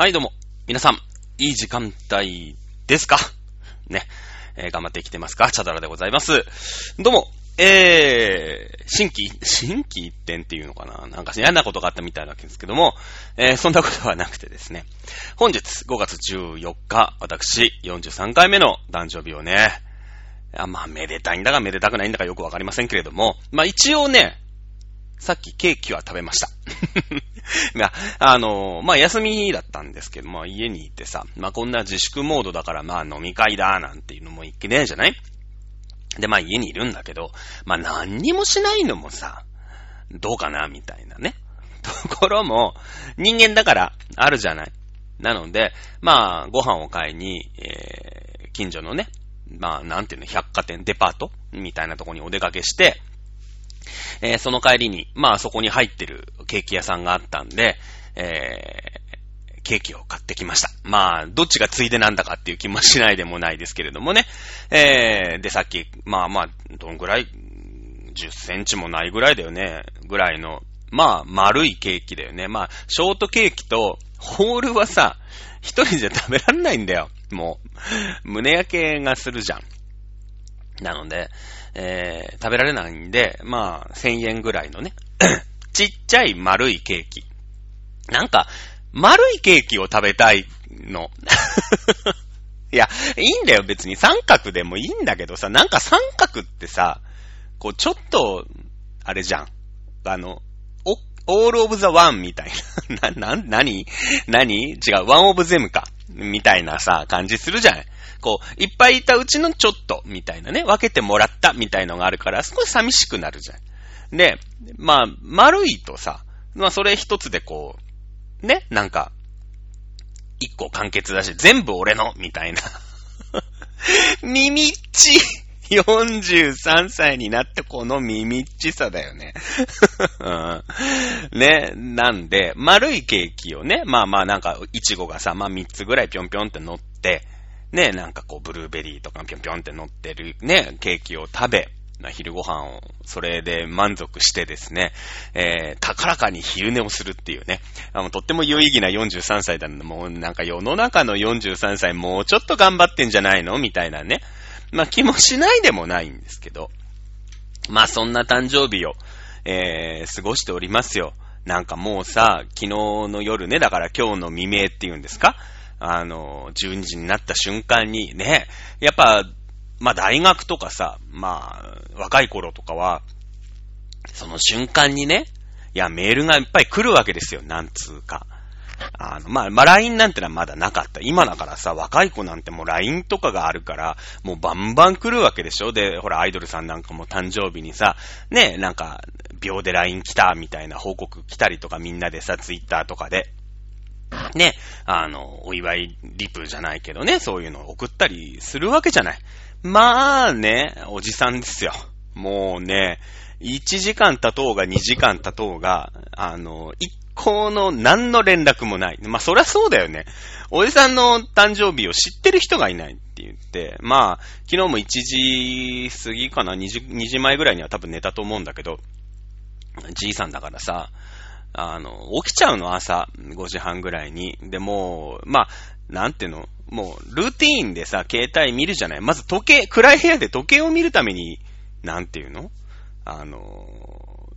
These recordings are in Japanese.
はい、どうも。皆さん、いい時間帯ですか？ね。えー頑張ってきてますか？チャドラでございます。どうも。えー、新規、新規一点っていうのかな？なんか嫌なことがあったみたいなわけですけども、えー、そんなことはなくてですね。本日5月14日、私43回目の誕生日をね、あまあ、めでたいんだかめでたくないんだかよくわかりませんけれども、まあ一応ね、さっきケーキは食べました。まあ、あのまあ、休みだったんですけど、まあ、家にいてさ、まあ、こんな自粛モードだから、まあ、飲み会だ、なんていうのもいけねえじゃない？で、まあ、家にいるんだけど、まあ、何にもしないのもさ、どうかな、みたいなね。ところも、人間だから、あるじゃない？なので、まあ、ご飯を買いに、えー、近所のね、まあ、なんていうの、百貨店、デパートみたいなとこにお出かけして、えーその帰りに、まあそこに入ってるケーキ屋さんがあったんで、えーケーキを買ってきました。まあ、どっちがついでなんだかっていう気もしないでもないですけれどもね。えーで、さっき、まあまあ、どんぐらい、10センチもないぐらいだよね。ぐらいの、まあ、丸いケーキだよね。まあ、ショートケーキと、ホールはさ、一人じゃ食べらんないんだよ。もう、胸焼けがするじゃん。なので、えー食べられないんで、まあ、1000円ぐらいのね、ちっちゃい丸いケーキ。なんか、丸いケーキを食べたいの。いや、いいんだよ、別に三角でもいいんだけどさ、なんか三角ってさ、こう、ちょっと、あれじゃん。あの、オールオブザワンみたいな。な、な、なに何？違う、ワンオブゼムか。みたいなさ、感じするじゃんこう、いっぱいいたうちのちょっと、みたいなね、分けてもらった、みたいのがあるから、少し寂しくなるじゃん。で、まあ、丸いとさ、まあ、それ一つでこう、ね、なんか、一個完結だし、全部俺の、みたいな。耳っち43歳になってこの耳っちさだよね。ね、なんで、丸いケーキをね、まあまあなんか、いちごがさ、まあ3つぐらいぴょんぴょんって乗って、ね、なんかこう、ブルーベリーとかぴょんぴょんって乗ってるね、ケーキを食べ、昼ご飯を、それで満足してですね、えー、高らかに昼寝をするっていうね、あの、とっても有意義な43歳だのもうなんか世の中の43歳もうちょっと頑張ってんじゃないの？みたいなね、まあ気もしないでもないんですけど、まあそんな誕生日を、えー、過ごしておりますよ。なんかもうさ、昨日の夜ね、だから今日の未明っていうんですか？あの、12時になった瞬間にね、やっぱ、まあ大学とかさ、まあ若い頃とかは、その瞬間にね、いやメールがいっぱい来るわけですよ、なんつうか。あの、まあ、まあ、LINE なんてのはまだなかった。今だからさ、若い子なんてもう LINE とかがあるから、もうバンバン来るわけでしょ？で、ほら、アイドルさんなんかも誕生日にさ、ね、なんか、秒で LINE 来た、みたいな報告来たりとかみんなでさ、Twitter とかで。ね、あの、お祝いリプじゃないけどね、そういうのを送ったりするわけじゃない。まあね、おじさんですよ。もうね、1時間経とうが2時間経とうが、あの、一向の何の連絡もない。まあそりゃそうだよね。おじさんの誕生日を知ってる人がいないって言って、まあ、昨日も1時過ぎかな、2時、2時前ぐらいには多分寝たと思うんだけど、じいさんだからさ、あの、起きちゃうの朝、5時半ぐらいに。で、も、まあ、なんていうの？もう、ルーティーンでさ、携帯見るじゃないまず時計、暗い部屋で時計を見るために、なんていうの？あの、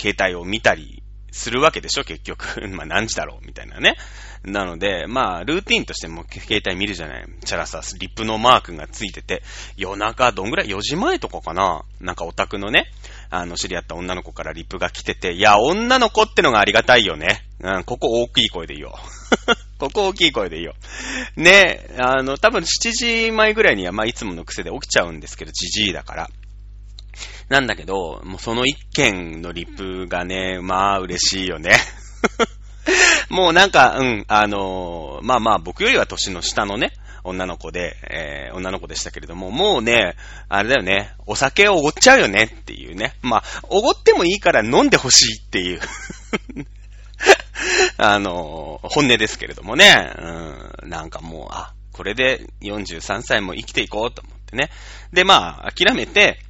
携帯を見たりするわけでしょ結局。まあ何時だろうみたいなね。なので、まあ、ルーティンとしても携帯見るじゃないチャラさ、リップのマークがついてて、夜中どんぐらい ?4 時前とかかななんかオタクのね、あの、知り合った女の子からリップが来てて、いや、女の子ってのがありがたいよね。うん、ここ大きい声で言おう。ここ大きい声で言おう。ね、あの、多分7時前ぐらいには、まあ、いつもの癖で起きちゃうんですけど、じじいだから。なんだけど、もうその一件のリップがね、まあ嬉しいよね。もうなんか、うん、あのーまあまあ僕よりは年の下のね、女の子で、えー女の子でしたけれども、もうね、あれだよね、お酒をおごっちゃうよねっていうね。まあ、おごってもいいから飲んでほしいっていう。あのー本音ですけれどもね、うん、なんかもう、あ、これで43歳も生きていこうと思ってね。で、まあ、諦めて、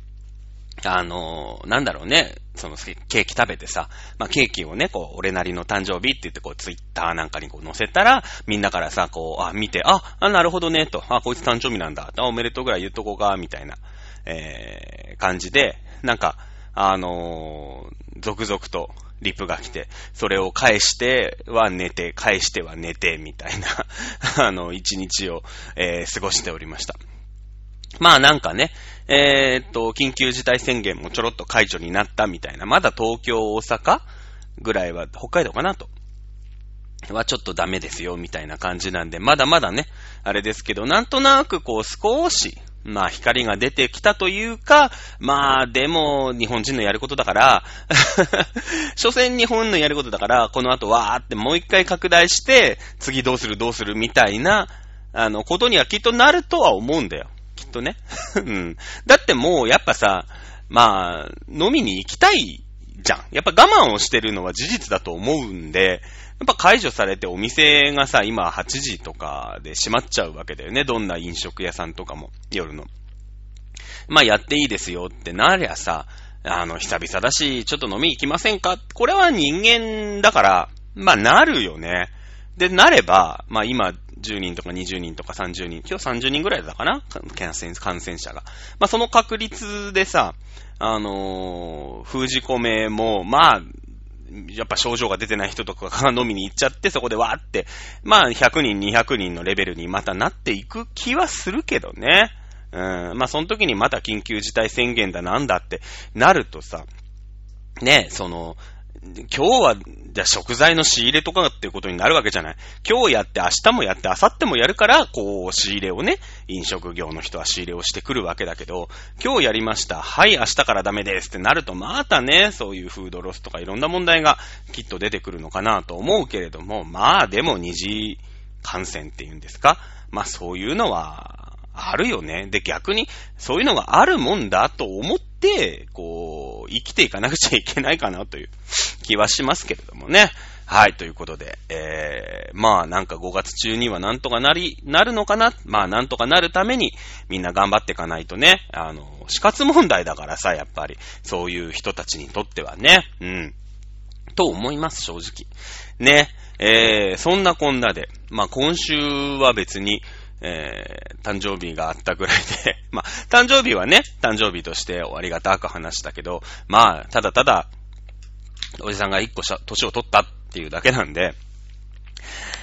あのー、なんだろうね、そのケーキ食べてさ、まあ、ケーキをね、こう、俺なりの誕生日って言って、こう、ツイッターなんかにこう載せたら、みんなからさ、こう、あ、見て、あ、あ、なるほどね、と、あ、こいつ誕生日なんだ、あ、おめでとうぐらい言っとこうか、みたいな、えー、感じで、なんか、あのー、続々と、リプが来て、それを返しては寝て、返しては寝て、みたいな あの、一日を、えー、過ごしておりました。まあなんかね、えー、っと、緊急事態宣言もちょろっと解除になったみたいな、まだ東京、大阪ぐらいは、北海道かなと。はちょっとダメですよ、みたいな感じなんで、まだまだね、あれですけど、なんとなくこう少し、まあ光が出てきたというか、まあでも日本人のやることだから、所詮日本のやることだから、この後わーってもう一回拡大して、次どうするどうするみたいな、あの、ことにはきっとなるとは思うんだよ。とね。うん。だってもうやっぱさ、まあ、飲みに行きたいじゃん。やっぱ我慢をしてるのは事実だと思うんで、やっぱ解除されてお店がさ、今8時とかで閉まっちゃうわけだよね。どんな飲食屋さんとかも、夜の。まあやっていいですよってなりゃさ、あの、久々だし、ちょっと飲み行きませんか？これは人間だから、まあなるよね。で、なれば、まあ今、10人とか20人とか30人、今日30人ぐらいだかな？感染感染者が。まあその確率でさ、あのー、封じ込めも、まあ、やっぱ症状が出てない人とかが飲みに行っちゃって、そこでわーって、まあ100人、200人のレベルにまたなっていく気はするけどね。うん、まあその時にまた緊急事態宣言だなんだってなるとさ、ね、その、今日は、じゃあ食材の仕入れとかっていうことになるわけじゃない。今日やって明日もやって明後日もやるから、こう、仕入れをね、飲食業の人は仕入れをしてくるわけだけど、今日やりました。はい、明日からダメですってなると、またね、そういうフードロスとかいろんな問題がきっと出てくるのかなと思うけれども、まあでも二次感染っていうんですか？まあそういうのは、あるよね。で、逆に、そういうのがあるもんだと思って、こう、生きていかなくちゃいけないかなという 気はしますけれどもね。はい、ということで、えー、まあなんか5月中にはなんとかなり、なるのかな？まあなんとかなるためにみんな頑張っていかないとね、あの、死活問題だからさ、やっぱり、そういう人たちにとってはね、うん。と思います、正直。ね、えー、そんなこんなで、まあ今週は別に、えー、誕生日があったぐらいで まあ、誕生日はね、誕生日としてありがたく話したけど、まあ、ただただ、おじさんが一個しゃ年を取ったっていうだけなんで、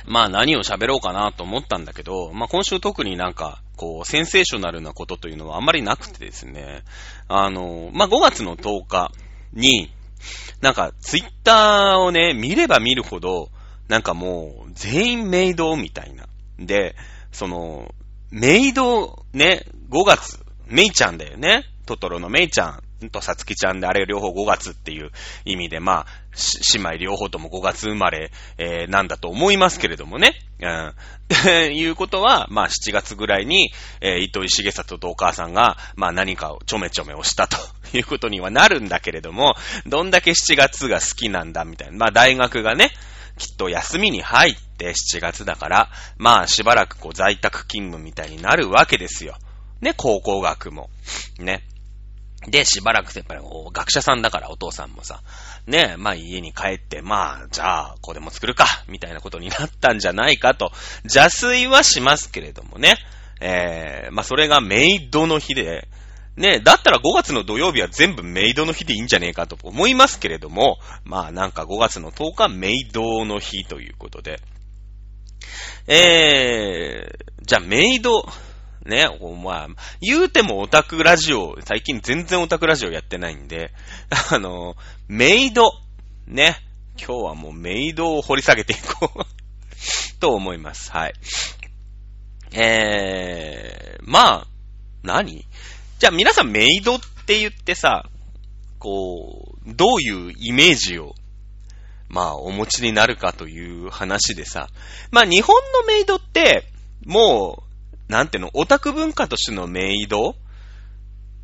まあ何を喋ろうかなと思ったんだけど、まあ今週特になんか、こう、センセーショナルなことというのはあんまりなくてですね、あの、まあ5月の10日に、なんかツイッターをね、見れば見るほど、なんかもう、全員メイドみたいな。で、その、メイド、ね、5月、メイちゃんだよね。トトロのメイちゃんとサツキちゃんで、あれ両方5月っていう意味で、まあ、姉妹両方とも5月生まれ、えー、なんだと思いますけれどもね。うん。っていうことは、まあ7月ぐらいに、えー、糸井重里とお母さんが、まあ何かをちょめちょめをしたということにはなるんだけれども、どんだけ7月が好きなんだみたいな。まあ大学がね、きっと休みに入って7月だから、まあしばらくこう在宅勤務みたいになるわけですよ。ね、高校学も。ね。で、しばらくやっぱり学者さんだからお父さんもさ、ね、まあ家に帰って、まあ、じゃあ、これも作るか、みたいなことになったんじゃないかと、邪推はしますけれどもね。えー、まあそれがメイドの日で、ね、だったら5月の土曜日は全部メイドの日でいいんじゃねえかと思いますけれども、まあなんか5月の10日メイドの日ということで。えー、じゃあメイド、ね、まあ、言うてもオタクラジオ、最近全然オタクラジオやってないんで、あの、メイド、ね、今日はもうメイドを掘り下げていこう と思います。はい。えー、まあ、何？じゃあ皆さんメイドって言ってさ、こう、どういうイメージを、まあ、お持ちになるかという話でさ、まあ日本のメイドって、もう、なんていうの、オタク文化としてのメイドっ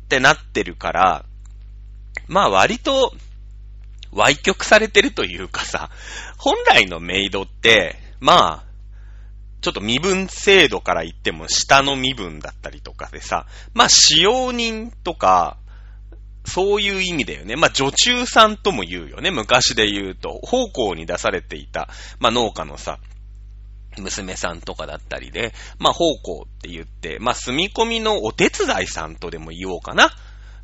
てなってるから、まあ割と、歪曲されてるというかさ、本来のメイドって、まあ、ちょっと身分制度から言っても下の身分だったりとかでさ、まあ使用人とか、そういう意味だよね。まあ、女中さんとも言うよね。昔で言うと、方向に出されていた、まあ、農家のさ、娘さんとかだったりで、まあ、方向って言って、まあ、住み込みのお手伝いさんとでも言おうかな。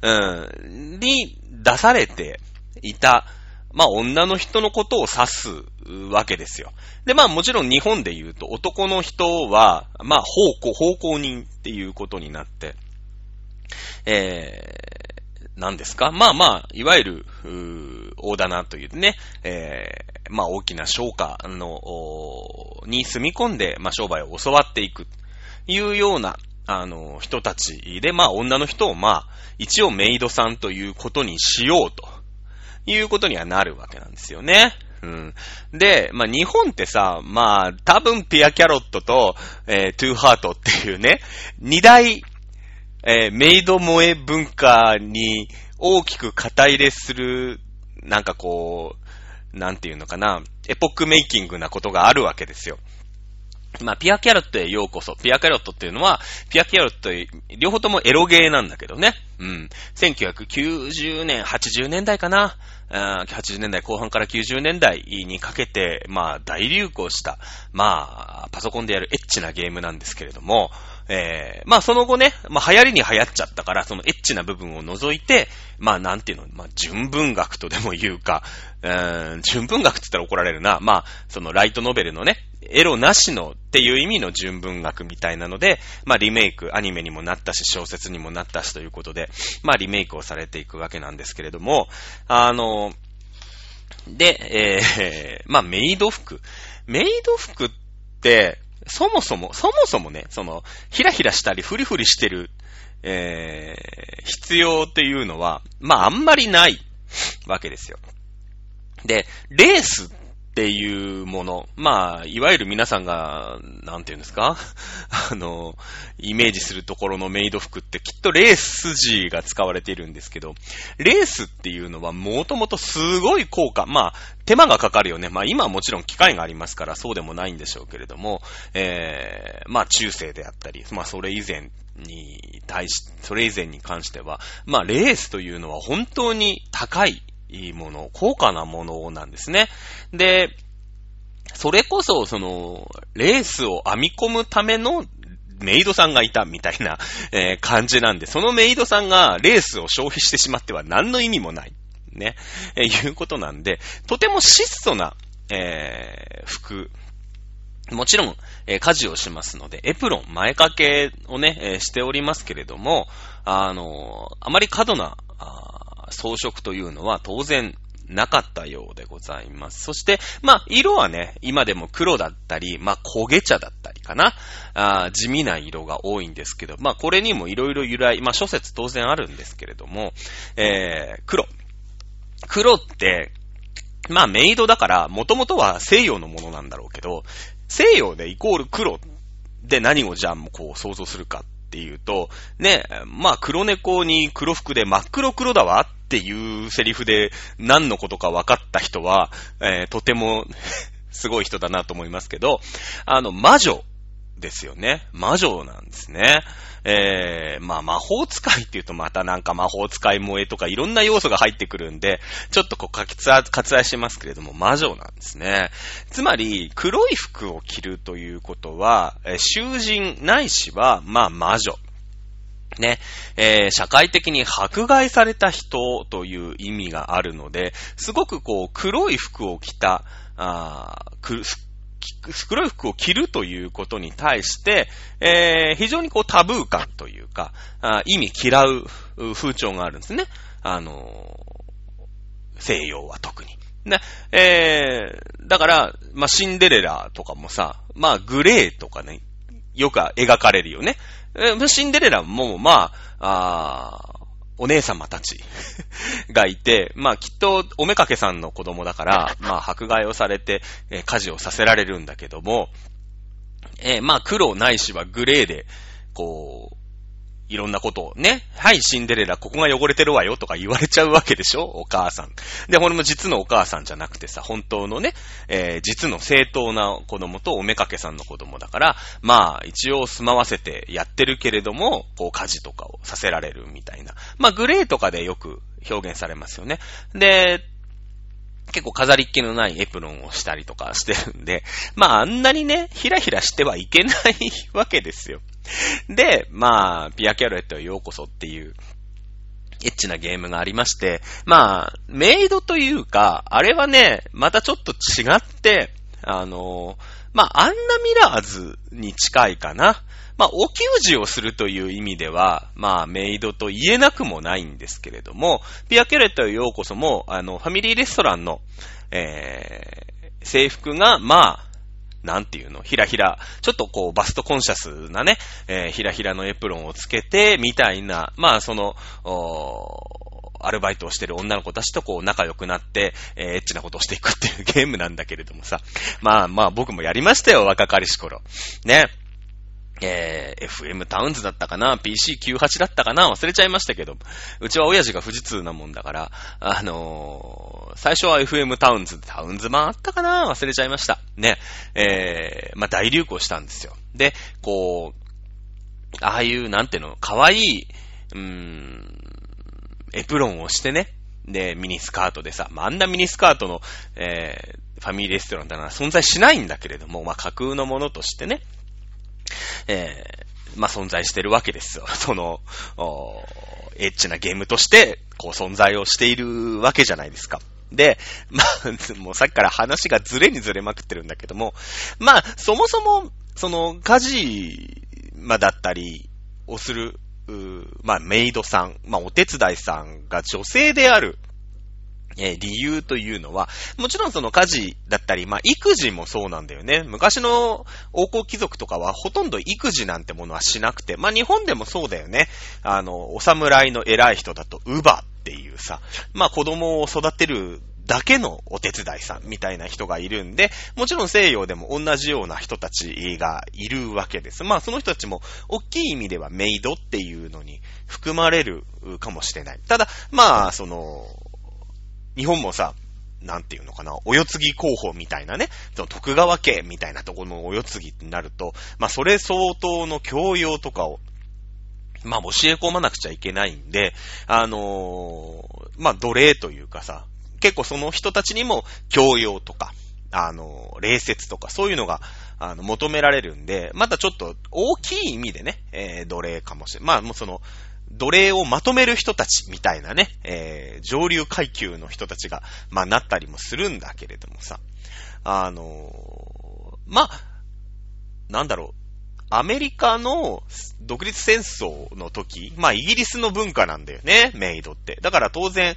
うん、に出されていた、まあ、女の人のことを指すわけですよ。で、まあ、もちろん日本で言うと男の人は、まあ、方向、方向人っていうことになって、えー、何ですか？まあまあ、いわゆる、大棚というね、えー、まあ大きな商家の、に住み込んで、まあ商売を教わっていく、いうような、あの、人たちで、まあ女の人をまあ、一応メイドさんということにしようと、いうことにはなるわけなんですよね。うん。で、まあ、日本ってさ、まあ、多分ピアキャロットと、えー、トゥーハートっていうね、二大えー、メイド萌え文化に大きく肩入れする、なんかこう、なんていうのかな、エポックメイキングなことがあるわけですよ。まあ、ピアキャロットへようこそ。ピアキャロットっていうのは、ピアキャロット、両方ともエロゲーなんだけどね。うん。1990年、80年代かな。80年代後半から90年代にかけて、まあ、大流行した、まあ、パソコンでやるエッチなゲームなんですけれども、えー、まあその後ね、まあ流行りに流行っちゃったから、そのエッチな部分を除いて、まあなんていうの、まあ純文学とでも言うか、うーん、純文学って言ったら怒られるな。まあ、そのライトノベルのね、エロなしのっていう意味の純文学みたいなので、まあリメイク、アニメにもなったし、小説にもなったしということで、まあリメイクをされていくわけなんですけれども、あの、で、えー、まあメイド服。メイド服って、そもそも、そもそもね、その、ひらひらしたりフリフリしてる、えー、必要っていうのは、まああんまりないわけですよ。で、レースっていうもの。まあ、いわゆる皆さんが、なんていうんですか？あの、イメージするところのメイド服ってきっとレース字が使われているんですけど、レースっていうのはもともとすごい効果。まあ、手間がかかるよね。まあ今はもちろん機械がありますからそうでもないんでしょうけれども、えー、まあ中世であったり、まあそれ以前に対し、それ以前に関しては、まあレースというのは本当に高いいいもの、高価なものなんですね。で、それこそ、その、レースを編み込むためのメイドさんがいたみたいな、えー、感じなんで、そのメイドさんがレースを消費してしまっては何の意味もない。ね。えー、いうことなんで、とても質素な、えー、服。もちろん、え、家事をしますので、エプロン、前掛けをね、え、しておりますけれども、あの、あまり過度な、装飾というのは当然なかったようでございます。そして、まあ、色はね、今でも黒だったり、まあ、焦げ茶だったりかな。あ地味な色が多いんですけど、まあ、これにもいろいろ由来、まあ、諸説当然あるんですけれども、えー、黒。黒って、まあ、メイドだから、もともとは西洋のものなんだろうけど、西洋でイコール黒で何をじゃあこう想像するかっていうと、ね、まあ黒猫に黒服で真っ黒黒だわっていうセリフで何のことか分かった人は、えー、とても すごい人だなと思いますけど、あの、魔女ですよね。魔女なんですね。えー、まあ魔法使いって言うとまたなんか魔法使い萌えとかいろんな要素が入ってくるんで、ちょっとこう割愛、割愛しますけれども魔女なんですね。つまり、黒い服を着るということは、え囚人ないしは、まあ魔女。ね、えー、社会的に迫害された人という意味があるので、すごくこう、黒い服を着た、あ黒い服を着るということに対して、えー、非常にこうタブー感というか、あ意味嫌う風潮があるんですね。あのー、西洋は特に。ね、えー、だから、まあ、シンデレラとかもさ、まあ、グレーとかね、よく描かれるよね。シンデレラも、まあ、あお姉様たち がいて、まあきっとおめかけさんの子供だから、まあ迫害をされて、えー、家事をさせられるんだけども、えー、まあ黒ないしはグレーで、こう、いろんなことをね、はい、シンデレラ、ここが汚れてるわよとか言われちゃうわけでしょお母さん。で、これも実のお母さんじゃなくてさ、本当のね、えー、実の正当な子供とおめかけさんの子供だから、まあ、一応住まわせてやってるけれども、こう、家事とかをさせられるみたいな。まあ、グレーとかでよく表現されますよね。で、結構飾りっ気のないエプロンをしたりとかしてるんで、まああんなにね、ひらひらしてはいけないわけですよ。で、まあ、ピアキャロットへようこそっていう、エッチなゲームがありまして、まあ、メイドというか、あれはね、またちょっと違って、あの、まあ、アンナミラーズに近いかな。まあ、お給仕をするという意味では、まあ、メイドと言えなくもないんですけれども、ピアケレットへようこそも、あの、ファミリーレストランの、えー、制服が、まあ、なんていうの、ひらひら、ちょっとこう、バストコンシャスなね、えー、ひらひらのエプロンをつけて、みたいな、まあ、その、アルバイトをしてる女の子たちとこう仲良くなって、えー、エッチなことをしていくっていうゲームなんだけれどもさ。まあまあ僕もやりましたよ、若かりし頃。ね。えー、FM タウンズだったかな ?PC98 だったかな？忘れちゃいましたけど。うちは親父が富士通なもんだから、あのー、最初は FM タウンズ、タウンズ版あったかな？忘れちゃいました。ね。えー、まあ、大流行したんですよ。で、こう、ああいう、なんていうの、かわいい、うーん、エプロンをしてね。で、ミニスカートでさ、まあ、あんなミニスカートの、えー、ファミリーレストランだな、存在しないんだけれども、まあ、架空のものとしてね、えー、まあ、存在してるわけですよ。その、エッチなゲームとして、こう存在をしているわけじゃないですか。で、まあ、もうさっきから話がずれにずれまくってるんだけども、まあ、そもそも、その、家事、まあ、だったりをする、まあ、メイドさん、まあ、お手伝いさんが女性であるえ、理由というのは、もちろんその家事だったり、まあ、育児もそうなんだよね。昔の王侯貴族とかはほとんど育児なんてものはしなくて、まあ、日本でもそうだよね。あの、お侍の偉い人だと、ウバっていうさ、まあ、子供を育てるだけのお手伝いさんみたいな人がいるんで、もちろん西洋でも同じような人たちがいるわけです。まあその人たちも大きい意味ではメイドっていうのに含まれるかもしれない。ただ、まあその、日本もさ、なんていうのかな、お世継ぎ候補みたいなね、その徳川家みたいなところのお世継ぎになると、まあそれ相当の教養とかを、まあ教え込まなくちゃいけないんで、あのー、まあ奴隷というかさ、結構その人たちにも教養とか、あのー、礼節とかそういうのが、あの、求められるんで、またちょっと大きい意味でね、えー、奴隷かもしれん。まあもうその、奴隷をまとめる人たちみたいなね、えー、上流階級の人たちが、まあ、なったりもするんだけれどもさ、あのー、まあ、なんだろう、アメリカの独立戦争の時、まあイギリスの文化なんだよね、メイドって。だから当然、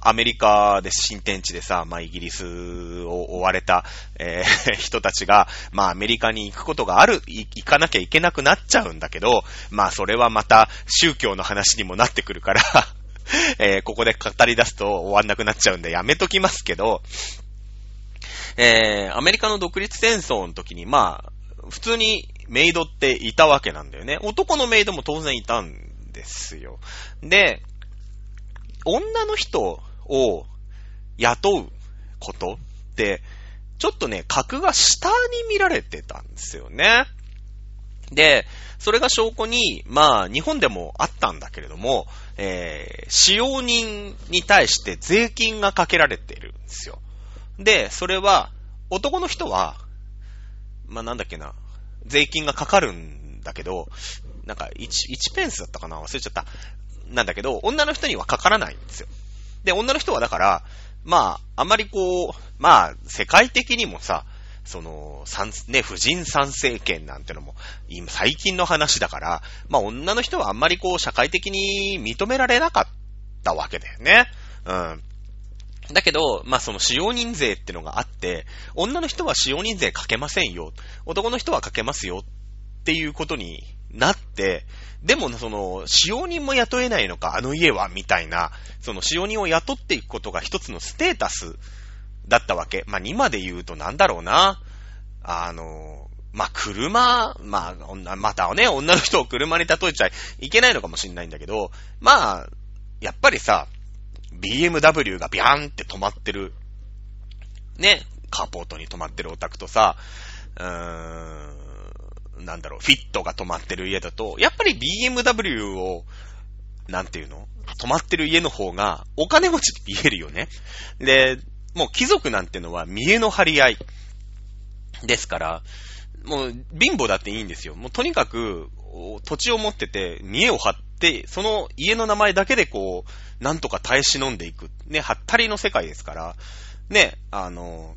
アメリカで新天地でさ、まあイギリスを追われた、えー、人たちが、まあアメリカに行くことがある、行かなきゃいけなくなっちゃうんだけど、まあそれはまた宗教の話にもなってくるから えー、ここで語り出すと終わんなくなっちゃうんでやめときますけど、えー、アメリカの独立戦争の時に、まあ、普通にメイドっていたわけなんだよね。男のメイドも当然いたんですよ。で、女の人を雇うことって、ちょっとね、格が下に見られてたんですよね。で、それが証拠に、まあ、日本でもあったんだけれども、えー、使用人に対して税金がかけられてるんですよ。で、それは、男の人は、まあ、なんだっけな、税金がかかるんだけど、なんか1、1ペンスだったかな？忘れちゃった。なんだけど、女の人にはかからないんですよ。で、女の人はだから、まあ、あまりこう、まあ、世界的にもさ、その、ね、婦人参政権なんてのも、今、最近の話だから、まあ、女の人はあんまりこう、社会的に認められなかったわけだよね。うん。だけど、まあその使用人税ってのがあって、女の人は使用人税かけませんよ。男の人はかけますよ。っていうことになって、でもその、使用人も雇えないのか、あの家は、みたいな、その使用人を雇っていくことが一つのステータスだったわけ。まあ今で言うとなんだろうな。あの、まあ車、まあ、またね、女の人を車に例えちゃいけないのかもしんないんだけど、まあ、やっぱりさ、BMW がビャーンって止まってる、ね、カーポートに止まってるオタクとさ、うーん、なんだろう、フィットが止まってる家だと、やっぱり BMW をなんていうの泊まってる家の方がお金持ちって言えるよね。で、もう貴族なんてのは見栄の張り合い。ですから、もう貧乏だっていいんですよ。もうとにかく土地を持ってて、見栄を張って、その家の名前だけでこう、なんとか耐え忍んでいく。ね、はったりの世界ですから、ね、あの、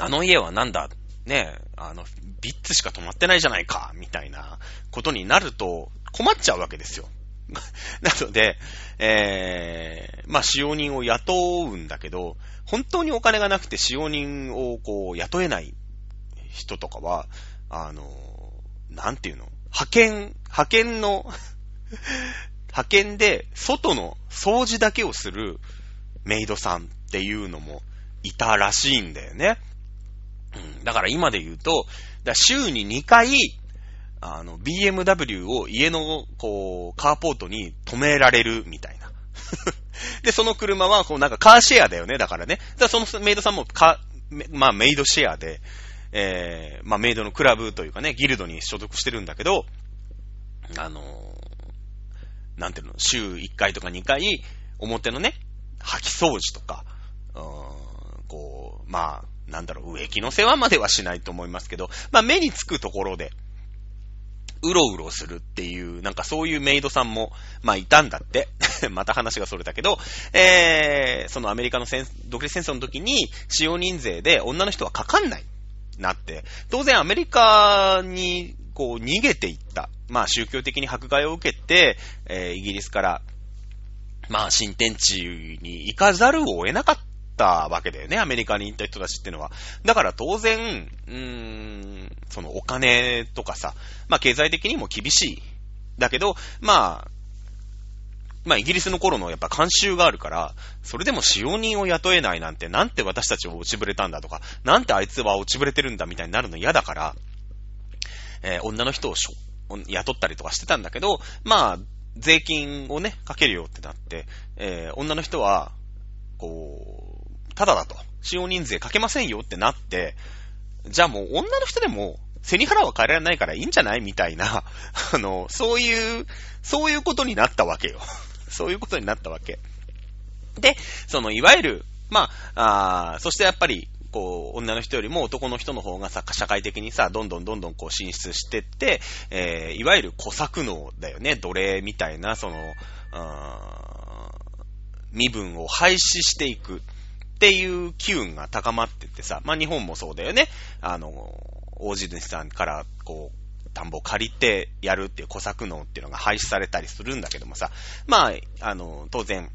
あの家はなんだ、ね、あの、ビッツしか泊まってないじゃないか、みたいなことになると困っちゃうわけですよ。なので、えー、まあ、使用人を雇うんだけど、本当にお金がなくて使用人をこう雇えない人とかは、あの、なんていうの？派遣、派遣の 派遣で外の掃除だけをするメイドさんっていうのもいたらしいんだよね。うん、だから今で言うと、週に2回、あの、BMW を家の、こう、カーポートに止められるみたいな。で、その車は、こう、なんかカーシェアだよね、だからね。だからそのメイドさんもカ、まあ、メイドシェアで、えー、まあ、メイドのクラブというかね、ギルドに所属してるんだけど、あのー、なんていうの、週1回とか2回、表のね、掃き掃除とか、うーん、こう、まあ、なんだろう、植木の世話まではしないと思いますけど、まあ、目につくところで、うろうろするっていう、なんかそういうメイドさんも、まあいたんだって。また話がそれだけど、えー、そのアメリカの独立戦争の時に使用人税で女の人はかかんない。なって、当然アメリカにこう逃げていった。まあ宗教的に迫害を受けて、えー、イギリスから、まあ新天地に行かざるを得なかったわけだよね、アメリカに行った人たちっていうのは。だから当然、うーん、そのお金とかさ、まあ経済的にも厳しい。だけど、まあ、まあ、イギリスの頃のやっぱ慣習があるから、それでも使用人を雇えないなんて、なんて私たちを落ちぶれたんだとか、なんてあいつは落ちぶれてるんだみたいになるの嫌だから、えー、女の人をしょ雇ったりとかしてたんだけど、まあ、税金をね、かけるよってなって、えー、女の人は、こう、ただだと、使用人税かけませんよってなって、じゃあもう女の人でも、背に腹は変えられないからいいんじゃないみたいな、あの、そういう、そういうことになったわけよ。そういうことになったわけ。で、その、いわゆる、まあ、あそしてやっぱり、こう、女の人よりも男の人の方がさ、社会的にさ、どんどんどんどんこう進出してって、えー、いわゆる小作能だよね、奴隷みたいな、その、身分を廃止していくっていう機運が高まってってさ、まあ日本もそうだよね。あの、大地主さんからこう、田んぼを借りてやるっていう小作農っていうのが廃止されたりするんだけどもさ、まあ、あの、当然、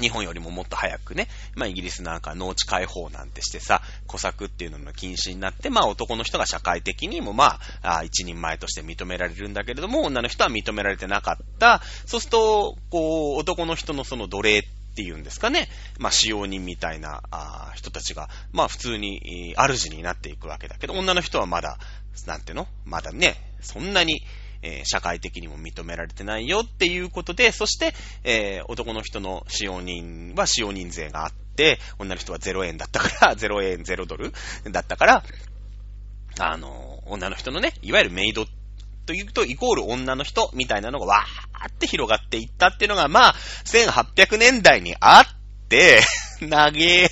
日本よりももっと早くね、まあイギリスなんか農地解放なんてしてさ、小作っていうのが禁止になって、まあ男の人が社会的にもまあ、あ一人前として認められるんだけれども、女の人は認められてなかった。そうすると、こう、男の人のその奴隷っっていうんですかね。まあ、使用人みたいなあ人たちが、まあ、普通に、主になっていくわけだけど、女の人はまだ、なんていうの？まだね、そんなに、えー、社会的にも認められてないよっていうことで、そして、えー、男の人の使用人は使用人税があって、女の人は0円だったから、0円0ドルだったから、あの、女の人のね、いわゆるメイドってというと、イコール女の人みたいなのがわーって広がっていったっていうのが、まあ、1800年代にあって、なげ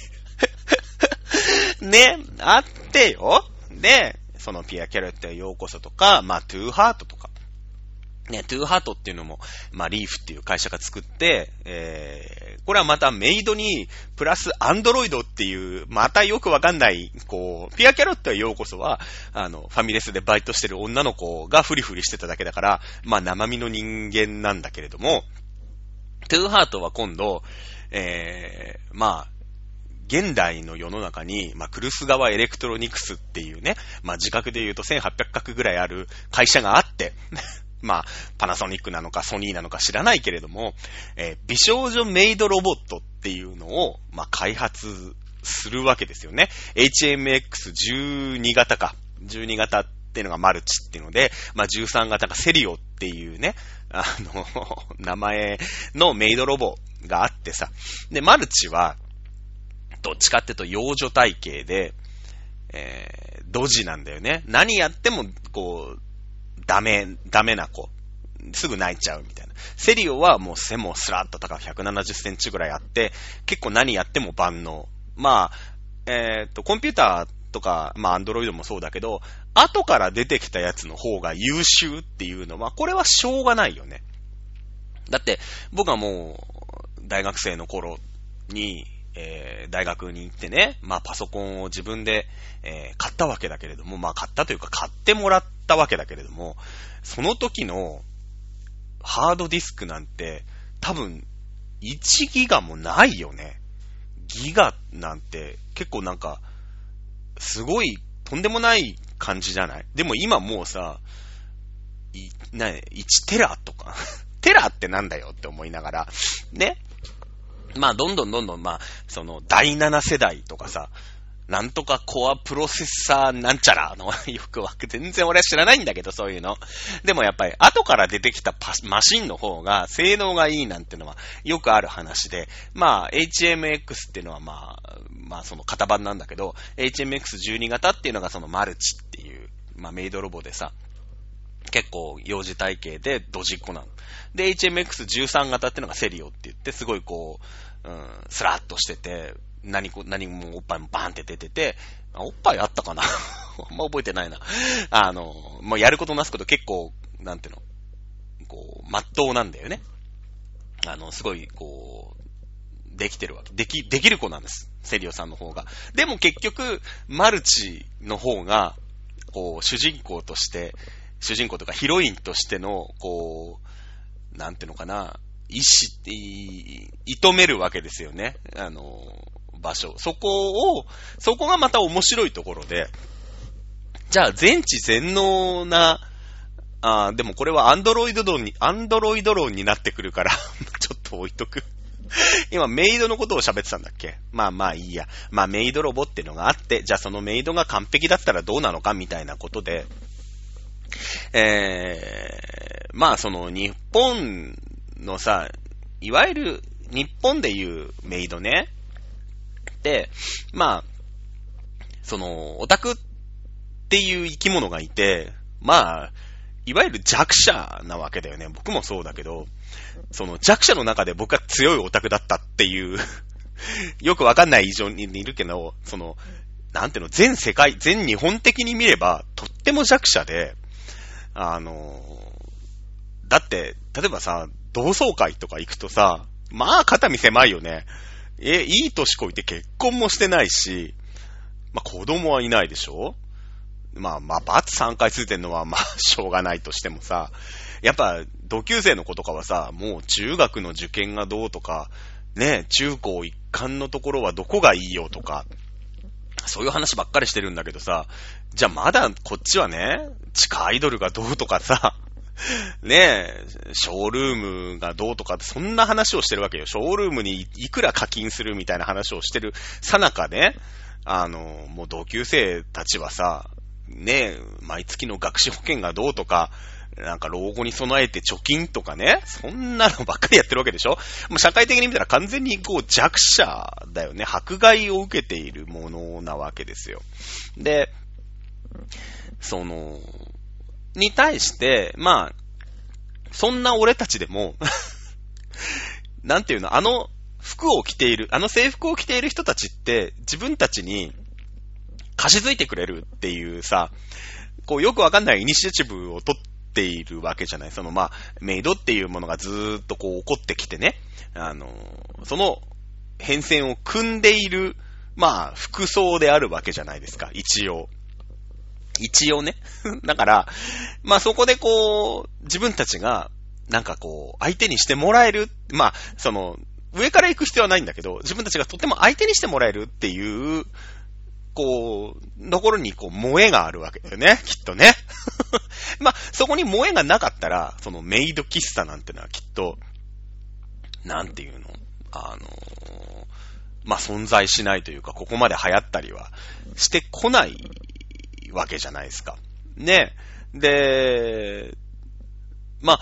ね、あってよ。で、そのピアキャロットへようこそとか、まあ、トゥーハートとか、ね、トゥーハートっていうのも、まあ、リーフっていう会社が作って、えー、これはまたメイドに、プラスアンドロイドっていう、またよくわかんない、こう、ピアキャロットへようこそは、あの、ファミレスでバイトしてる女の子がフリフリしてただけだから、まあ、生身の人間なんだけれども、トゥーハートは今度、えー、まあ、現代の世の中に、まあ、来栖川エレクトロニクスっていうね、まあ、自覚で言うと1800角ぐらいある会社があって、まあ、パナソニックなのかソニーなのか知らないけれども、えー、美少女メイドロボットっていうのを、まあ、開発するわけですよね。HMX12 型か。12型っていうのがマルチっていうので、まあ、13型がセリオっていうね、あの、名前のメイドロボがあってさ。で、マルチは、どっちかっていうと幼女体型で、えー、ドジなんだよね。何やっても、こう、ダメ、ダメな子。すぐ泣いちゃうみたいな。セリオはもう背もスラッと高く170センチぐらいあって、結構何やっても万能。まあ、えっ、と、コンピューターとか、まあ、アンドロイドもそうだけど、後から出てきたやつの方が優秀っていうのは、これはしょうがないよね。だって、僕はもう、大学生の頃に、えー、大学に行ってね、まあパソコンを自分で、えー、買ったわけだけれども、まあ買ったというか買ってもらってたわけだけれども、その時のハードディスクなんて多分1ギガもないよね。ギガなんて結構なんか、すごいとんでもない感じじゃない？でも今もうさ、い、な、1テラとか テラってなんだよって思いながら、ね？まあ、どんどんどんどん、まあ、その、第7世代とかさ、なんとかコアプロセッサーなんちゃらの よくわく、全然俺は知らないんだけど、そういうの。でもやっぱり、後から出てきたマシンの方が、性能がいいなんてのは、よくある話で、まあ、HMX っていうのはまあ、まあその型番なんだけど、HMX12 型っていうのがそのマルチっていう、まあメイドロボでさ、結構幼児体型でドジっ子なの。で、HMX13 型ってのがセリオって言って、すごいこう、うん、スラッとしてて、何何もおっぱいもバーンって出てて、おっぱいあったかな？あんま覚えてないな。あの、もうやることなすこと結構、なんていうの、こう、まっとうなんだよね。あの、すごい、こう、できてるわけ。でき、できる子なんです。セリオさんの方が。でも結局、マルチの方が、こう、主人公として、主人公とかヒロインとしての、こう、なんていうのかな、意志って、い、射止めるわけですよね。あの、場所。そこを、そこがまた面白いところで、じゃあ全知全能な、あでもこれはアンドロイド論に、アンドロイド論になってくるから ちょっと置いとく。今、メイドのことを喋ってたんだっけ？まあまあいいや。まあメイドロボっていうのがあって、じゃあそのメイドが完璧だったらどうなのか？みたいなことで、えー、まあその日本のさ、いわゆる日本でいうメイドね、まあ、その、オタクっていう生き物がいて、まあ、いわゆる弱者なわけだよね。僕もそうだけど、その弱者の中で僕は強いオタクだったっていう よくわかんない以上にいるけど、その、なんていうの、全世界、全日本的に見れば、とっても弱者で、あの、だって、例えばさ、同窓会とか行くとさ、まあ肩身狭いよね。え、いい年こいて結婚もしてないし、まあ子供はいないでしょ？まあまあ、バツ3回ついてんのはまあ しょうがないとしてもさ、やっぱ同級生の子とかはさ、もう中学の受験がどうとか、ね、中高一貫のところはどこがいいよとか、そういう話ばっかりしてるんだけどさ、じゃあまだこっちはね、地下アイドルがどうとかさ、ねえ、ショールームがどうとかって、そんな話をしてるわけよ。ショールームにいくら課金するみたいな話をしてるさなかね、あの、もう同級生たちはさ、ねえ、毎月の学資保険がどうとか、なんか老後に備えて貯金とかね、そんなのばっかりやってるわけでしょもう社会的に見たら完全にこう弱者だよね。迫害を受けているものなわけですよ。で、その、に対して、まあ、そんな俺たちでも なんていうの、あの服を着ている、あの制服を着ている人たちって自分たちに貸し付いてくれるっていうさ、こうよくわかんないイニシアチブを取っているわけじゃない。そのまあ、メイドっていうものがずーっとこう起こってきてね、あの、その変遷を組んでいる、まあ、服装であるわけじゃないですか、一応。一応ね。だから、まあそこでこう、自分たちが、なんかこう、相手にしてもらえる。まあ、その、上から行く必要はないんだけど、自分たちがとても相手にしてもらえるっていう、こう、ところにこう、萌えがあるわけだよね、きっとね。まあ、そこに萌えがなかったら、そのメイド喫茶なんてのはきっと、なんていうの？あのまあ、存在しないというか、ここまで流行ったりはしてこないわけじゃないですか。ね。で、まあ、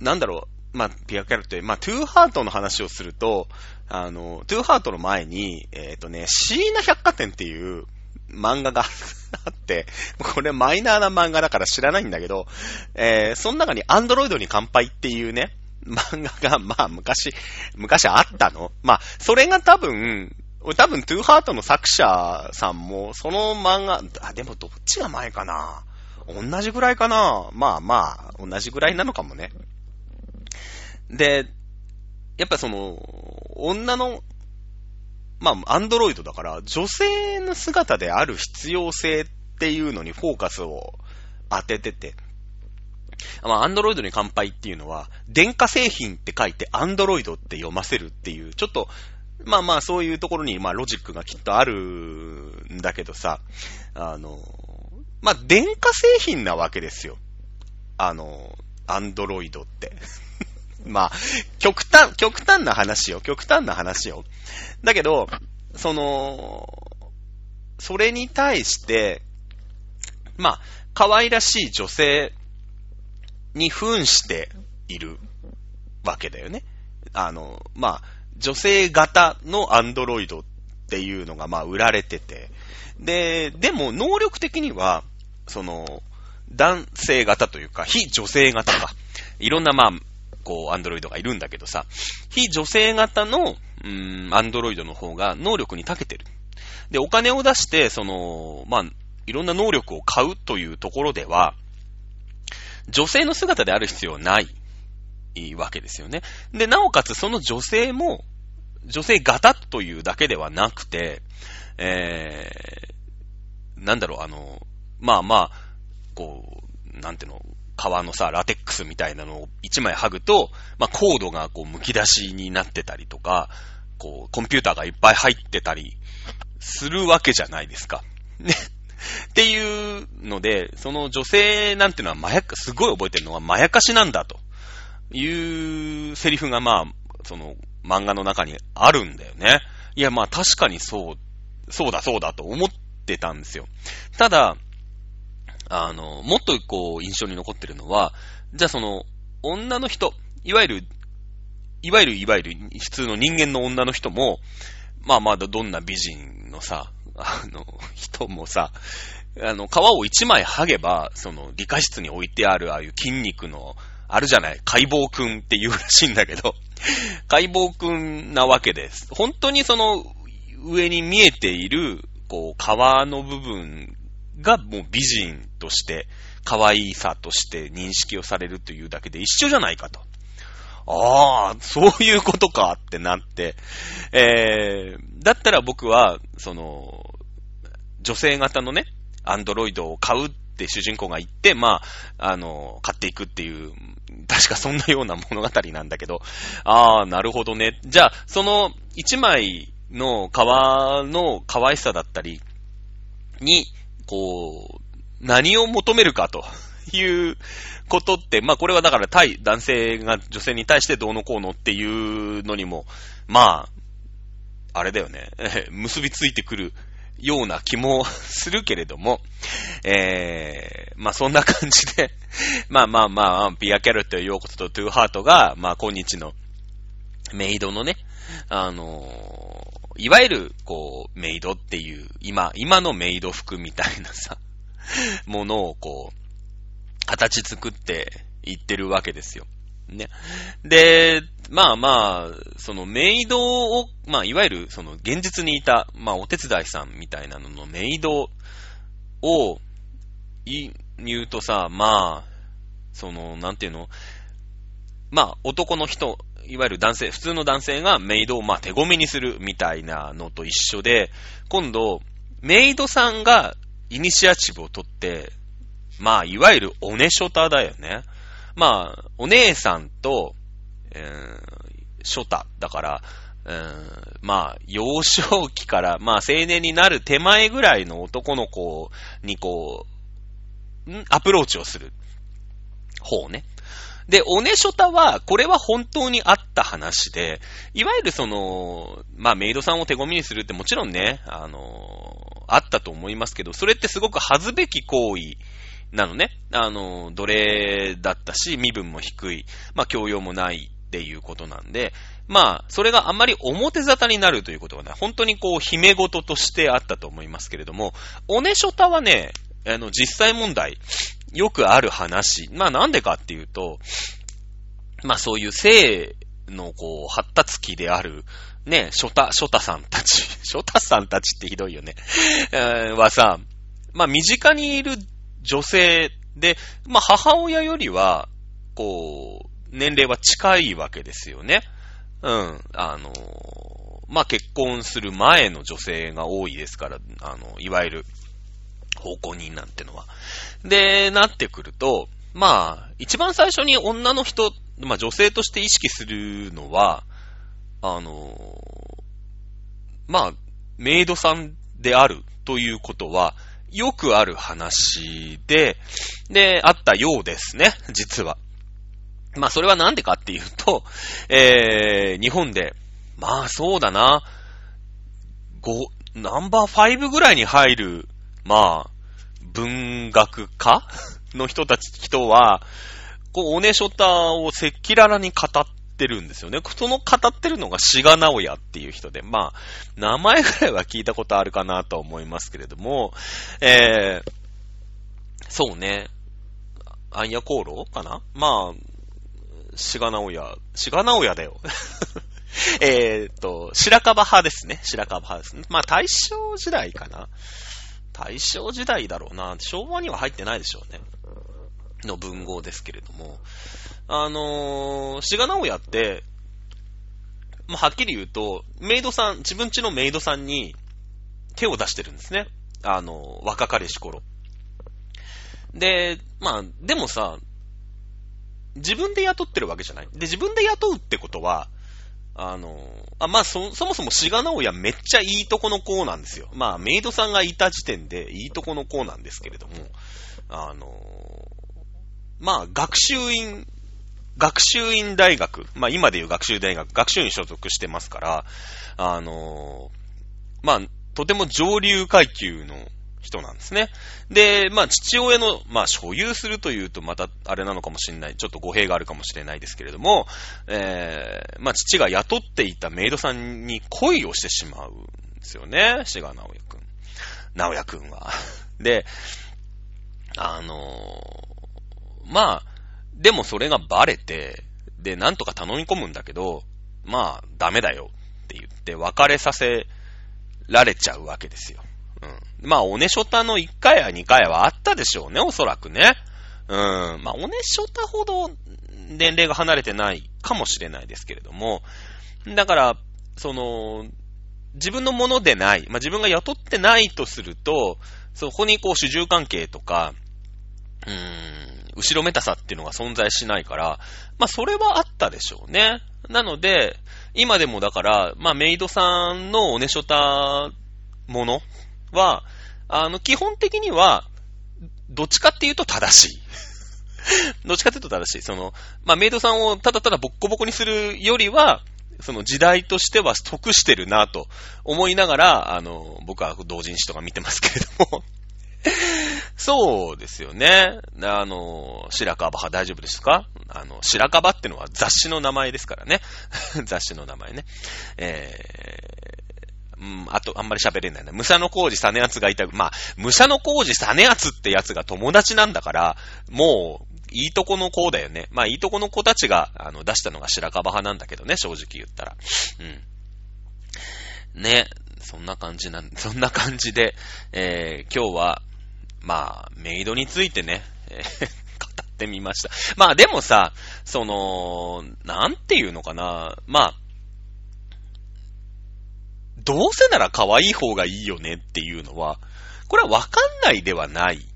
なんだろう、まあ、ピアキャラって、まあ、トゥーハートの話をすると、あの、トゥーハートの前に、えっ、ー、とね、シーナ百貨店っていう、漫画が あって、これマイナーな漫画だから知らないんだけど、えー、その中にアンドロイドに乾杯っていうね、漫画が、まあ昔、昔あったのまあ、それが多分、多分、トゥーハートの作者さんも、その漫画、あ、でもどっちが前かな？同じぐらいかな？まあまあ、同じぐらいなのかもね。で、やっぱその、女の、まあ、アンドロイドだから、女性の姿である必要性っていうのにフォーカスを当ててて、まあ、アンドロイドに乾杯っていうのは、電化製品って書いてアンドロイドって読ませるっていう、ちょっと、まあまあそういうところに、まあロジックがきっとあるんだけどさ、あの、まあ電化製品なわけですよ。あの、アンドロイドって。まあ、極端、極端な話よ。極端な話よ。だけど、その、それに対して、まあ、可愛らしい女性に扮しているわけだよね。あの、まあ、女性型のアンドロイドっていうのがまあ売られてて、で、でも能力的には、その、男性型というか、非女性型か。いろんなまあ、こう、アンドロイドがいるんだけどさ、非女性型の、うん、アンドロイドの方が能力に長けてる。で、お金を出して、その、まあ、いろんな能力を買うというところでは、女性の姿である必要はないわけですよね。で、なおかつその女性も、女性型というだけではなくて、えー、なんだろう、あの、まあまあ、こう、なんていうの、革のさ、ラテックスみたいなのを一枚剥ぐと、まあコードがこう剥き出しになってたりとか、こう、コンピューターがいっぱい入ってたりするわけじゃないですか。ね。っていうので、その女性なんていうのはまやか、すごい覚えてるのはまやかしなんだというセリフがまあ、その漫画の中にあるんだよね。いやまあ確かにそう、そうだそうだと思ってたんですよ。ただ、あの、もっとこう印象に残ってるのは、じゃあその女の人、いわゆる、いわゆるいわゆる普通の人間の女の人も、まあまだどんな美人のさ、あの、人もさ、あの、皮を一枚剥げば、その、理科室に置いてあるああいう筋肉の、あるじゃない、解剖くんって言うらしいんだけど、解剖くんなわけです。本当にその、上に見えている、こう、皮の部分がもう美人として、可愛さとして認識をされるというだけで一緒じゃないかと。ああ、そういうことかってなって、えー、だったら僕は、その、女性型のね、アンドロイドを買うって主人公が言って、まあ、あの、買っていくっていう、確かそんなような物語なんだけど、ああ、なるほどね。じゃあ、その一枚の皮の可愛さだったりに、こう、何を求めるかと いうことって、まあこれはだから対男性が女性に対してどうのこうのっていうのにも、まあ、あれだよね、結びついてくるような気もするけれども、えー、まあそんな感じでまあまあまあ、ピアキャルということとトゥーハートが、まあ今日のメイドのね、あのー、いわゆる、こう、メイドっていう、今、今のメイド服みたいなさ、ものをこう、形作っていってるわけですよ。ね。で、まあまあ、そのメイドを、まあいわゆるその現実にいた、まあお手伝いさんみたいなののメイドを言うとさ、まあ、その、なんていうのまあ男の人、いわゆる男性、普通の男性がメイドをまあ手ごめにするみたいなのと一緒で、今度、メイドさんがイニシアチブを取って、まあ、いわゆるおねしょただよね。まあ、お姉さんと、えー、ショタ。だから、えー、まあ、幼少期から、まあ、青年になる手前ぐらいの男の子にこう、ん？アプローチをする方ね。で、おねしょたは、これは本当にあった話で、いわゆるその、まあ、メイドさんを手ごみにするってもちろんね、あの、あったと思いますけど、それってすごく恥ずべき行為なのね。あの、奴隷だったし、身分も低い。まあ、教養もないっていうことなんで、まあ、それがあんまり表沙汰になるということはね、本当にこう、秘め事としてあったと思いますけれども、おねしょたはね、あの、実際問題、よくある話。まあなんでかっていうと、まあそういう性のこう、発達期である、ね、ショタ、ショタさんたち、ショタさんたちってひどいよね、はさ、まあ身近にいる女性で、まあ母親よりは、こう、年齢は近いわけですよね。うん。あのまあ結婚する前の女性が多いですから、あの、いわゆる、奉公人なんてのは。で、なってくると、まあ、一番最初に女の人、まあ女性として意識するのは、あの、まあ、メイドさんであるということは、よくある話で、で、あったようですね、実は。まあ、それはなんでかっていうと、えー、日本で、まあ、そうだな、5、ナンバー5ぐらいに入る、まあ、文学家の人たち、人は、こう、おねしょたを赤裸々に語ってるんですよね。その語ってるのが志賀直也っていう人で、まあ、名前ぐらいは聞いたことあるかなと思いますけれども、えー、そうね、アンヤコーロかな？まあ、志賀直也、志賀直也だよ。えっと、白樺派ですね。白樺派ですね。まあ、大正時代かな。大正時代だろうな。昭和には入ってないでしょうね。の文豪ですけれども。あのー、志賀直也って、まあ、はっきり言うと、メイドさん、自分家のメイドさんに手を出してるんですね。あのー、若かりし頃。で、まあ、でもさ、自分で雇ってるわけじゃない。で、自分で雇うってことは、あの、あ、まあ、そ、そもそも志賀直哉めっちゃいいとこの子なんですよ。まあ、メイドさんがいた時点でいいとこの子なんですけれども、あの、まあ、学習院、学習院大学、まあ、今でいう学習大学、学習院所属してますから、あの、まあ、とても上流階級の人なんですね。で、まあ、父親の、まあ、所有するというと、また、あれなのかもしれない。ちょっと語弊があるかもしれないですけれども、えー、まあ、父が雇っていたメイドさんに恋をしてしまうんですよね。志賀直也くん。直也くんは。で、あのー、まあ、でもそれがバレて、で、なんとか頼み込むんだけど、まあ、ダメだよって言って別れさせられちゃうわけですよ。うん。まあ、おねしょたの1回や2回はあったでしょうね、おそらくね。うん。まあ、おねしょたほど年齢が離れてないかもしれないですけれども、だから、その、自分のものでない、まあ、自分が雇ってないとすると、そこにこう主従関係とか、うーん、後ろめたさっていうのが存在しないから、まあ、それはあったでしょうね。なので、今でもだから、まあ、メイドさんのおねしょたものは、あの、基本的には、どっちかっていうと正しい。どっちかっていうと正しい。その、まあ、メイドさんをただただボッコボコにするよりは、その時代としては得してるなと思いながら、あの、僕は同人誌とか見てますけれどもそうですよね。あの、白樺派大丈夫ですか？あの、白樺ってのは雑誌の名前ですからね。雑誌の名前ね。えうん、あと、あんまり喋れないな。ムサノコウジサネアツがいた。まあ、ムサノコウジサネアツってやつが友達なんだから、もう、いいとこの子だよね。まあ、いいとこの子たちが、あの、出したのが白樺派なんだけどね、正直言ったら。うん。ね。そんな感じなん、そんな感じで、えー、今日は、まあ、メイドについてね、語ってみました。まあ、でもさ、その、なんていうのかな。まあ、どうせなら可愛い方がいいよねっていうのは、これはわかんないではない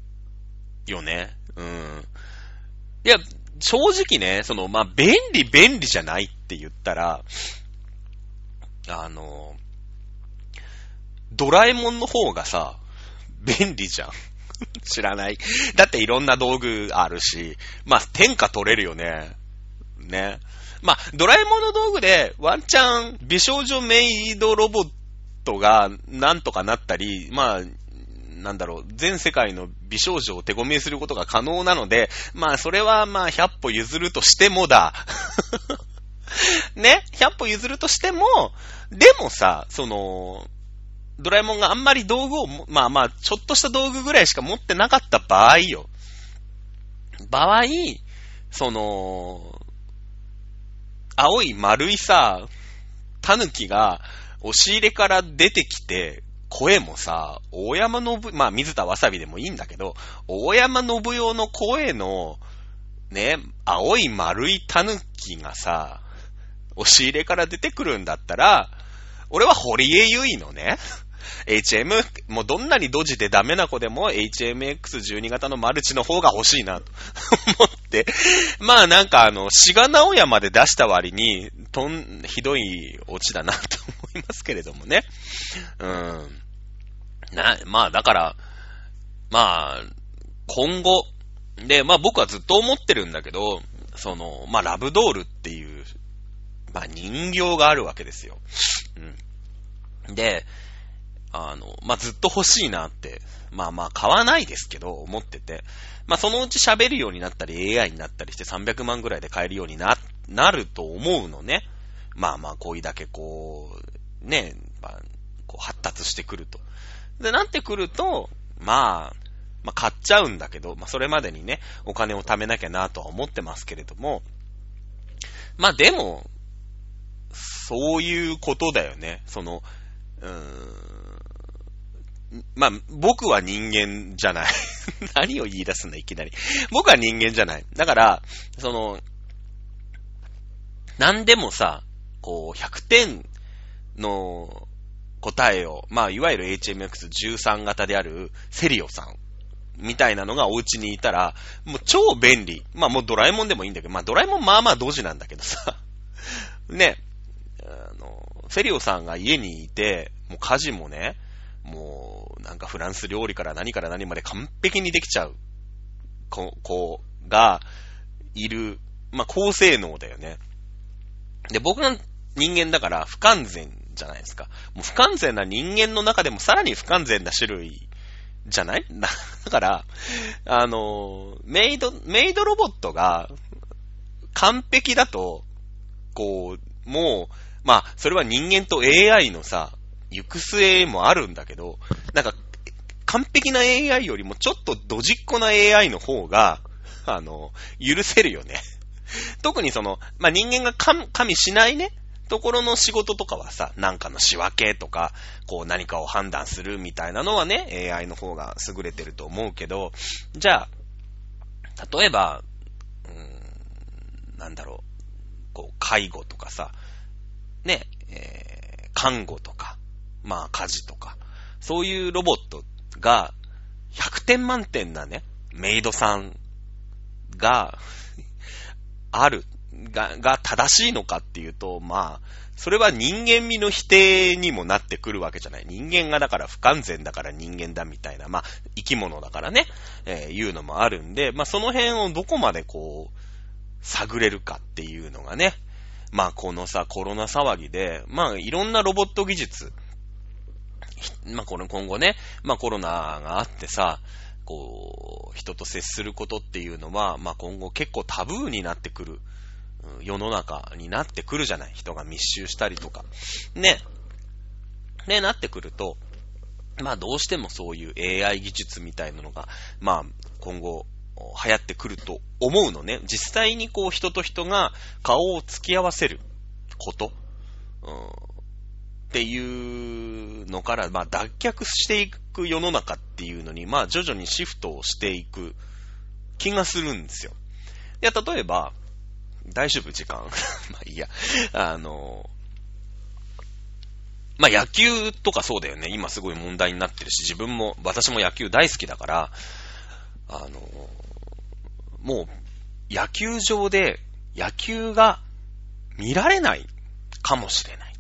よね。うん。いや、正直ね、その、まあ、便利便利じゃないって言ったら、あの、ドラえもんの方がさ、便利じゃん。知らない。だっていろんな道具あるし、まあ、天下取れるよね。ね。まあ、ドラえもんの道具で、ワンチャン、美少女メイドロボットがなんとかなったり、まあ、なんだろう、全世界の美少女を手込みすることが可能なので、まあ、それはまあ、100歩譲るとしてもだ。ね、100歩譲るとしても、でもさ、その、ドラえもんがあんまり道具を、まあまあ、ちょっとした道具ぐらいしか持ってなかった場合よ。場合、その、青い丸いさ、狸が押し入れから出てきて、声もさ、大山信、まあ水田わさびでもいいんだけど、大山信代の声の、ね、青い丸い狸がさ、押し入れから出てくるんだったら、俺は堀江由衣のね、HM、もうどんなにドジでダメな子でも HMX12 型のマルチの方が欲しいなと 思って。まあなんかあの、志賀直哉まで出した割に、とん、ひどいオチだなと思いますけれどもね。うん。な、まあだから、まあ、今後、で、まあ僕はずっと思ってるんだけど、その、まあラブドールっていう、まあ人形があるわけですよ。うん。で、あの、まあ、ずっと欲しいなって、まあまあ買わないですけど、思ってて、まあそのうち喋るようになったり AI になったりして300万ぐらいで買えるようにな、なると思うのね。まあまあこういうだけこう、ね、まあ、こう発達してくると。で、なってくると、まあ、まあ買っちゃうんだけど、まあそれまでにね、お金を貯めなきゃなとは思ってますけれども、まあでも、そういうことだよね。その、うーん、まあ、僕は人間じゃない。何を言い出すんだ、いきなり。僕は人間じゃない。だから、その、何でもさ、こう、100点の答えを、まあ、いわゆる HMX13 型であるセリオさんみたいなのがお家にいたら、もう超便利。まあもうドラえもんでもいいんだけど、まあドラえもんまあまあ同時なんだけどさ。ね、あの、セリオさんが家にいて、もう家事もね、もう、なんかフランス料理から何から何まで完璧にできちゃう子、子がいる、まあ、高性能だよね。で、僕の人間だから不完全じゃないですか。もう不完全な人間の中でもさらに不完全な種類じゃない？だから、あの、メイド、メイドロボットが完璧だと、こう、もう、まあ、それは人間と AI のさ、行く末もあるんだけど、なんか、完璧な AI よりもちょっとドジっ子な AI の方が、あの、許せるよね。特にその、まあ、人間が加味しないね、ところの仕事とかはさ、なんかの仕分けとか、こう何かを判断するみたいなのはね、AI の方が優れてると思うけど、じゃあ、例えば、うーん、なんだろう、こう、介護とかさ、ね、えー、看護とか、まあ家事とか、そういうロボットが100点満点なね、メイドさんがある、が、が正しいのかっていうと、まあ、それは人間味の否定にもなってくるわけじゃない。人間がだから不完全だから人間だみたいな、まあ、生き物だからね、えー、いうのもあるんで、まあ、その辺をどこまでこう、探れるかっていうのがね、まあ、このさ、コロナ騒ぎで、まあ、いろんなロボット技術、まあ、この今後ね、まあ、コロナがあってさ、こう、人と接することっていうのは、まあ、今後結構タブーになってくる、世の中になってくるじゃない。人が密集したりとか。ね。ね、なってくると、まあ、どうしてもそういう AI 技術みたいなのが、まあ、今後、流行ってくると思うのね。実際にこう人と人が顔を突き合わせること。うんっていうのから、まあ、脱却していく世の中っていうのに、まあ、徐々にシフトをしていく気がするんですよ。いや、例えば、大丈夫時間？まあいいや。あの、まあ野球とかそうだよね。今すごい問題になってるし、自分も、私も野球大好きだから、あの、もう、野球場で野球が見られないかもしれない。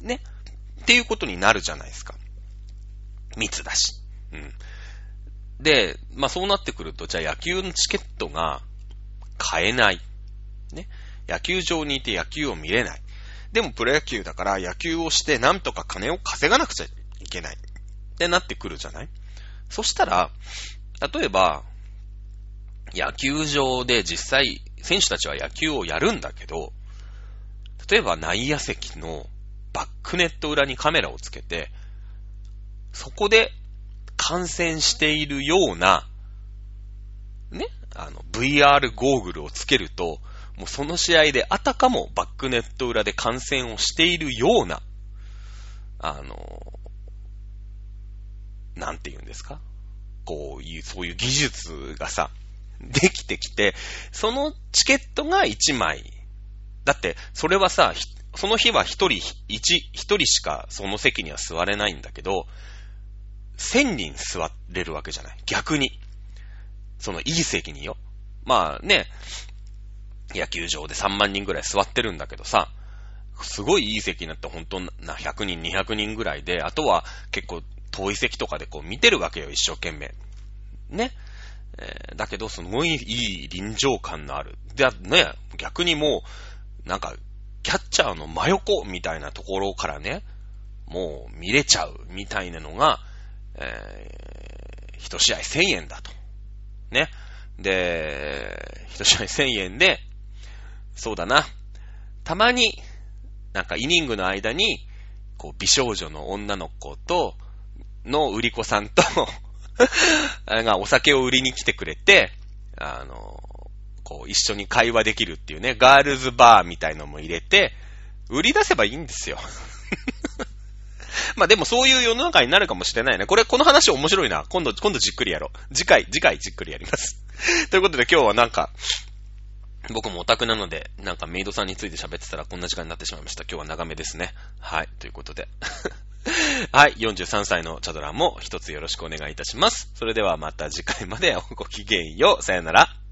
ね。っていうことになるじゃないですか。密だし。うん。で、まあそうなってくると、じゃあ野球のチケットが買えない。ね。野球場にいて野球を見れない。でもプロ野球だから野球をしてなんとか金を稼がなくちゃいけない。ってなってくるじゃない？そしたら、例えば、野球場で実際選手たちは野球をやるんだけど、例えば内野席のバックネット裏にカメラをつけて、そこで観戦しているような、ね、あの、VR ゴーグルをつけると、もうその試合であたかもバックネット裏で観戦をしているような、あの、なんて言うんですか？こういう、そういう技術がさ、できてきて、そのチケットが1枚。だって、それはさ、その日は一人、一、一人しかその席には座れないんだけど、千人座れるわけじゃない。逆に。そのいい席によ。まあね、野球場で3万人ぐらい座ってるんだけどさ、すごいいい席になって本当な100人、200人ぐらいで、あとは結構遠い席とかでこう見てるわけよ、一生懸命。ね。えー、だけど、すごいいい臨場感のある。で、ね、逆にもう、なんか、キャッチャーの真横みたいなところからね、もう見れちゃうみたいなのが、えー、一試合1000円だと。ね。で、一試合1000円で、そうだな。たまに、なんかイニングの間に、こう、美少女の女の子と、の売り子さんと がお酒を売りに来てくれて、あの、こう、一緒に会話できるっていうね、ガールズバーみたいのも入れて、売り出せばいいんですよ。まあでもそういう世の中になるかもしれないね。これ、この話面白いな。今度、今度じっくりやろう。次回、次回じっくりやります。ということで今日はなんか、僕もオタクなので、なんかメイドさんについて喋ってたらこんな時間になってしまいました。今日は長めですね。はい。ということで。はい。43歳のチャドランも一つよろしくお願いいたします。それではまた次回までごきげんよう。さよなら。